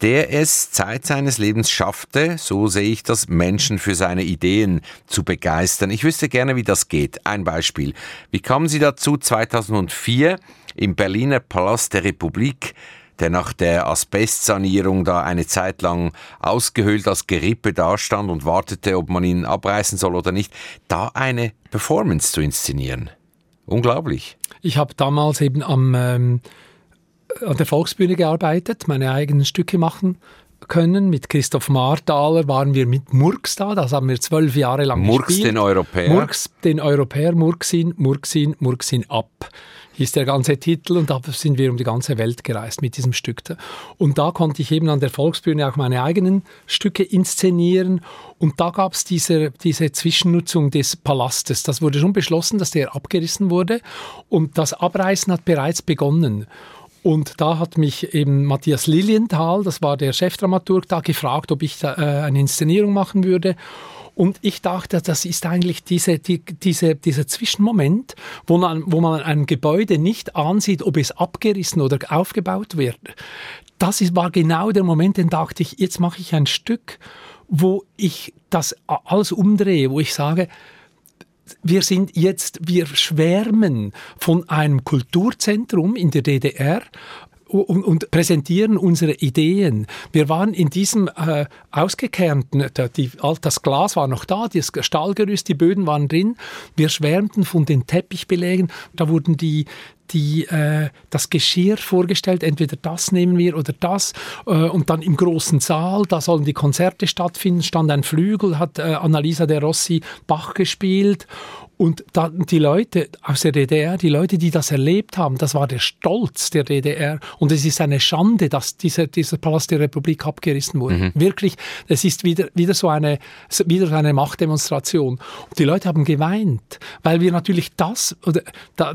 der es Zeit seines Lebens schaffte, so sehe ich das, Menschen für seine Ideen zu begeistern. Ich wüsste gerne, wie das geht. Ein Beispiel. Wie kamen Sie dazu, 2004 im Berliner Palast der Republik der nach der Asbestsanierung da eine Zeit lang ausgehöhlt als Gerippe dastand und wartete, ob man ihn abreißen soll oder nicht, da eine Performance zu inszenieren. Unglaublich. Ich habe damals eben am ähm, an der Volksbühne gearbeitet, meine eigenen Stücke machen können. Mit Christoph Marthaler waren wir mit Murks da, das haben wir zwölf Jahre lang Murks gespielt. den Europäer. Murks den Europäer, Murksin, Murksin, Murksin ab hieß der ganze Titel und da sind wir um die ganze Welt gereist mit diesem Stück. Und da konnte ich eben an der Volksbühne auch meine eigenen Stücke inszenieren und da gab es diese, diese Zwischennutzung des Palastes. Das wurde schon beschlossen, dass der abgerissen wurde und das Abreißen hat bereits begonnen. Und da hat mich eben Matthias Lilienthal, das war der Chefdramaturg, da gefragt, ob ich da, äh, eine Inszenierung machen würde. Und ich dachte, das ist eigentlich diese, die, diese, dieser Zwischenmoment, wo man, wo man ein Gebäude nicht ansieht, ob es abgerissen oder aufgebaut wird. Das ist, war genau der Moment, den dachte ich, jetzt mache ich ein Stück, wo ich das alles umdrehe, wo ich sage, wir sind jetzt, wir schwärmen von einem Kulturzentrum in der DDR, und, und, präsentieren unsere Ideen. Wir waren in diesem äh, ausgekernten, die, das Glas war noch da, das Stahlgerüst, die Böden waren drin. Wir schwärmten von den Teppichbelägen. Da wurden die, die, äh, das Geschirr vorgestellt, entweder das nehmen wir oder das. Äh, und dann im großen Saal, da sollen die Konzerte stattfinden, stand ein Flügel, hat äh, Annalisa de Rossi Bach gespielt. Und dann die Leute aus der DDR, die Leute, die das erlebt haben, das war der Stolz der DDR. Und es ist eine Schande, dass dieser, dieser Palast der Republik abgerissen wurde. Mhm. Wirklich, es ist wieder, wieder so eine, wieder so eine Machtdemonstration. Und die Leute haben geweint, weil wir natürlich das, oder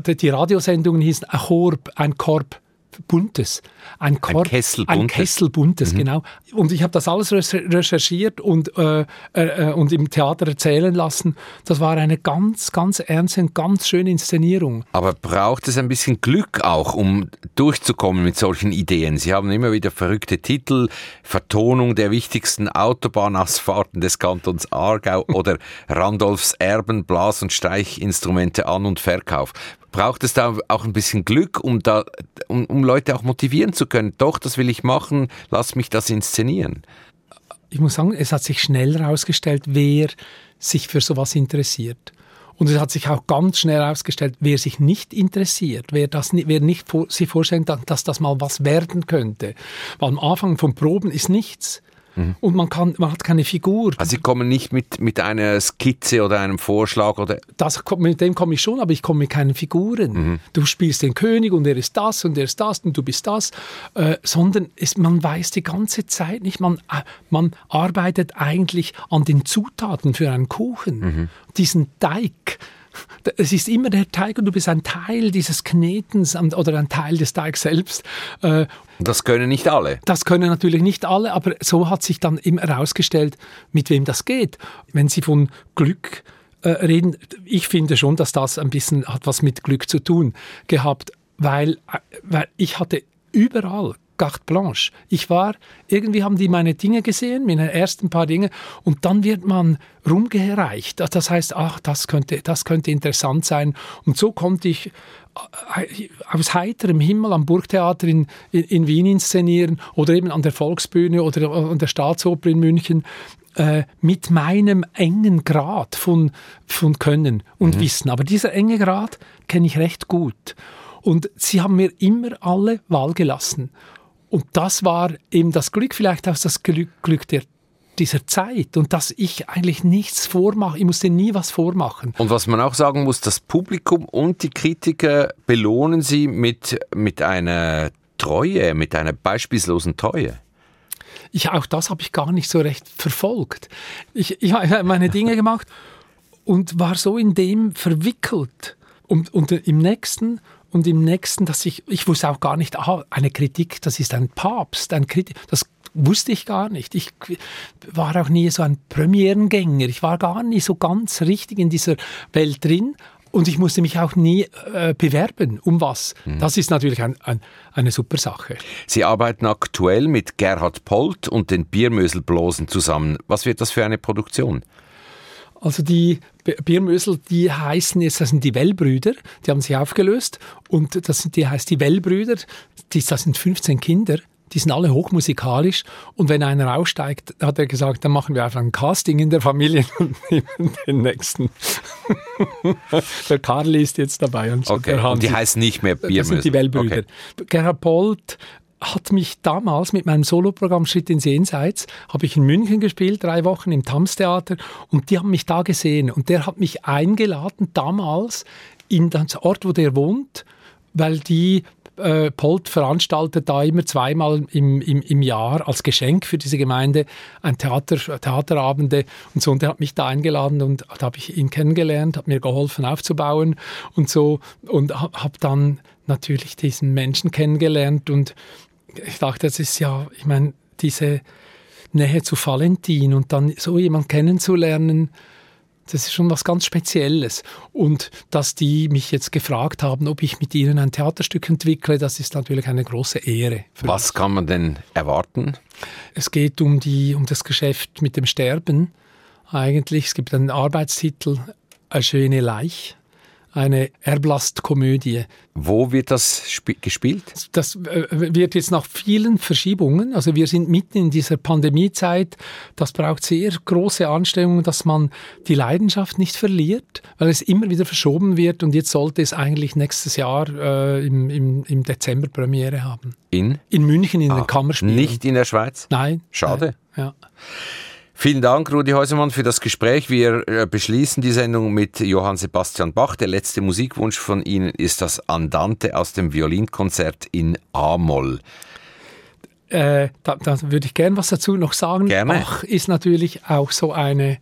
die Radiosendungen hießen ein Korb, ein Korb Buntes. Ein, Korb, ein Kessel Buntes. Ein Kessel Buntes, mhm. genau. Und ich habe das alles recherchiert und, äh, äh, und im Theater erzählen lassen. Das war eine ganz, ganz ernste und ganz schöne Inszenierung. Aber braucht es ein bisschen Glück auch, um durchzukommen mit solchen Ideen? Sie haben immer wieder verrückte Titel, Vertonung der wichtigsten Autobahnausfahrten des Kantons Aargau oder Randolphs Erben, Blas- und Streichinstrumente An- und Verkauf braucht es da auch ein bisschen Glück, um da, um, um Leute auch motivieren zu können. Doch, das will ich machen, lass mich das inszenieren. Ich muss sagen, es hat sich schnell herausgestellt, wer sich für sowas interessiert. Und es hat sich auch ganz schnell herausgestellt, wer sich nicht interessiert, wer, das, wer nicht vor, sich vorstellt, dass das mal was werden könnte. Weil am Anfang von Proben ist nichts. Mhm. Und man, kann, man hat keine Figur. Also Sie kommen nicht mit, mit einer Skizze oder einem Vorschlag? oder? Das, mit dem komme ich schon, aber ich komme mit keinen Figuren. Mhm. Du spielst den König und er ist das und er ist das und du bist das. Äh, sondern es, man weiß die ganze Zeit nicht, man, äh, man arbeitet eigentlich an den Zutaten für einen Kuchen. Mhm. Diesen Teig es ist immer der Teig und du bist ein Teil dieses Knetens oder ein Teil des Teigs selbst. Äh, das können nicht alle. Das können natürlich nicht alle, aber so hat sich dann immer herausgestellt, mit wem das geht. Wenn Sie von Glück äh, reden, ich finde schon, dass das ein bisschen hat was mit Glück zu tun gehabt, weil, äh, weil ich hatte überall carte blanche. Ich war, irgendwie haben die meine Dinge gesehen, meine ersten paar Dinge, und dann wird man rumgereicht. Das heißt, ach, das könnte, das könnte interessant sein. Und so konnte ich äh, aus heiterem Himmel am Burgtheater in, in, in Wien inszenieren oder eben an der Volksbühne oder an der Staatsoper in München äh, mit meinem engen Grad von, von Können und mhm. Wissen. Aber dieser enge Grad kenne ich recht gut. Und sie haben mir immer alle Wahl gelassen. Und das war eben das Glück, vielleicht auch das Glück, Glück der dieser Zeit und dass ich eigentlich nichts vormache. Ich musste nie was vormachen. Und was man auch sagen muss, das Publikum und die Kritiker belohnen sie mit, mit einer Treue, mit einer beispielslosen Treue. Ich, auch das habe ich gar nicht so recht verfolgt. Ich, ich habe meine Dinge gemacht und war so in dem verwickelt. Und, und im nächsten und im nächsten, dass ich, ich wusste auch gar nicht, aha, eine Kritik, das ist ein Papst, ein Kritik, das wusste ich gar nicht. Ich war auch nie so ein Premierengänger. Ich war gar nicht so ganz richtig in dieser Welt drin. Und ich musste mich auch nie äh, bewerben. Um was? Mhm. Das ist natürlich ein, ein, eine super Sache. Sie arbeiten aktuell mit Gerhard Polt und den Biermöselblosen zusammen. Was wird das für eine Produktion? Also die Biermösel, die heißen jetzt, das sind die Wellbrüder, die haben sich aufgelöst und das, die heißt die Wellbrüder, die, das sind 15 Kinder, die sind alle hochmusikalisch. Und wenn einer aussteigt, hat er gesagt, dann machen wir einfach ein Casting in der Familie und nehmen den nächsten. der Karli ist jetzt dabei. Und, so okay. und die heißen nicht mehr Biermüssen. Das sind die Wellbrüder. Okay. Gerhard Polt hat mich damals mit meinem Soloprogramm Schritt ins Jenseits, habe ich in München gespielt, drei Wochen im Thames-Theater und die haben mich da gesehen und der hat mich eingeladen damals in den Ort, wo der wohnt, weil die äh, Polt veranstaltet da immer zweimal im, im, im Jahr als Geschenk für diese Gemeinde ein Theater, Theaterabende und so. Und er hat mich da eingeladen und da habe ich ihn kennengelernt, hat mir geholfen aufzubauen und so und habe hab dann natürlich diesen Menschen kennengelernt und ich dachte, das ist ja, ich meine, diese Nähe zu Valentin und dann so jemanden kennenzulernen, das ist schon was ganz Spezielles. Und dass die mich jetzt gefragt haben, ob ich mit ihnen ein Theaterstück entwickle, das ist natürlich eine große Ehre. Was kann man denn erwarten? Es geht um, die, um das Geschäft mit dem Sterben. Eigentlich, es gibt einen Arbeitstitel, Eine schöne Leich eine Erblast-Komödie. Wo wird das gespielt? Das äh, wird jetzt nach vielen Verschiebungen, also wir sind mitten in dieser Pandemiezeit, das braucht sehr große Anstrengungen, dass man die Leidenschaft nicht verliert, weil es immer wieder verschoben wird und jetzt sollte es eigentlich nächstes Jahr äh, im, im, im, Dezember Premiere haben. In? In München in ah, den Kammerspielen. Nicht in der Schweiz? Nein. Schade. Nein, ja. Vielen Dank, Rudi Häusermann, für das Gespräch. Wir äh, beschließen die Sendung mit Johann Sebastian Bach. Der letzte Musikwunsch von Ihnen ist das Andante aus dem Violinkonzert in A-Moll. Äh, da, da, würde ich gerne was dazu noch sagen. Gerne. Bach ist natürlich auch so eine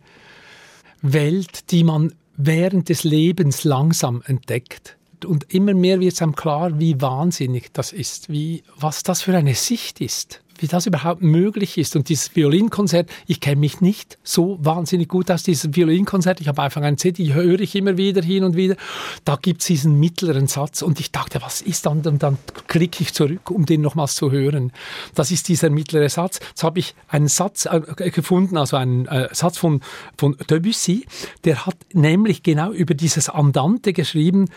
Welt, die man während des Lebens langsam entdeckt. Und immer mehr wird es einem klar, wie wahnsinnig das ist, wie, was das für eine Sicht ist wie das überhaupt möglich ist. Und dieses Violinkonzert, ich kenne mich nicht so wahnsinnig gut aus diesem Violinkonzert. Ich habe einfach ein CD, höre ich immer wieder hin und wieder. Da gibt es diesen mittleren Satz und ich dachte, was ist dann? Und dann klicke ich zurück, um den nochmals zu hören. Das ist dieser mittlere Satz. Jetzt habe ich einen Satz äh, gefunden, also einen äh, Satz von, von Debussy, der hat nämlich genau über dieses Andante geschrieben.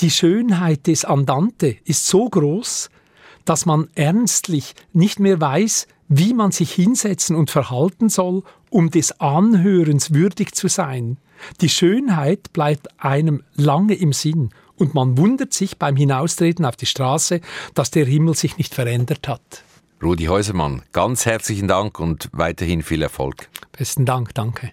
Die Schönheit des Andante ist so groß, dass man ernstlich nicht mehr weiß, wie man sich hinsetzen und verhalten soll, um des Anhörens würdig zu sein. Die Schönheit bleibt einem lange im Sinn und man wundert sich beim Hinaustreten auf die Straße, dass der Himmel sich nicht verändert hat. Rudi Häusermann, ganz herzlichen Dank und weiterhin viel Erfolg. Besten Dank, danke.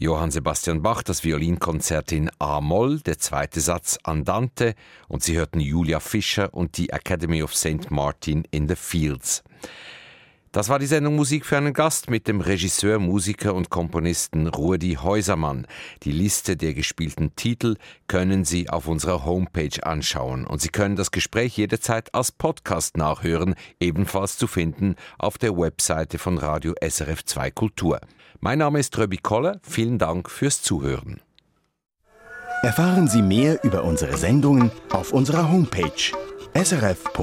Johann Sebastian Bach, das Violinkonzert in A-Moll, der zweite Satz Andante und Sie hörten Julia Fischer und die Academy of St. Martin in the Fields. Das war die Sendung Musik für einen Gast mit dem Regisseur, Musiker und Komponisten Rudi Häusermann. Die Liste der gespielten Titel können Sie auf unserer Homepage anschauen und Sie können das Gespräch jederzeit als Podcast nachhören, ebenfalls zu finden auf der Webseite von Radio SRF 2 Kultur. Mein Name ist Röbi Koller. Vielen Dank fürs Zuhören. Erfahren Sie mehr über unsere Sendungen auf unserer Homepage srf.ch-kultur.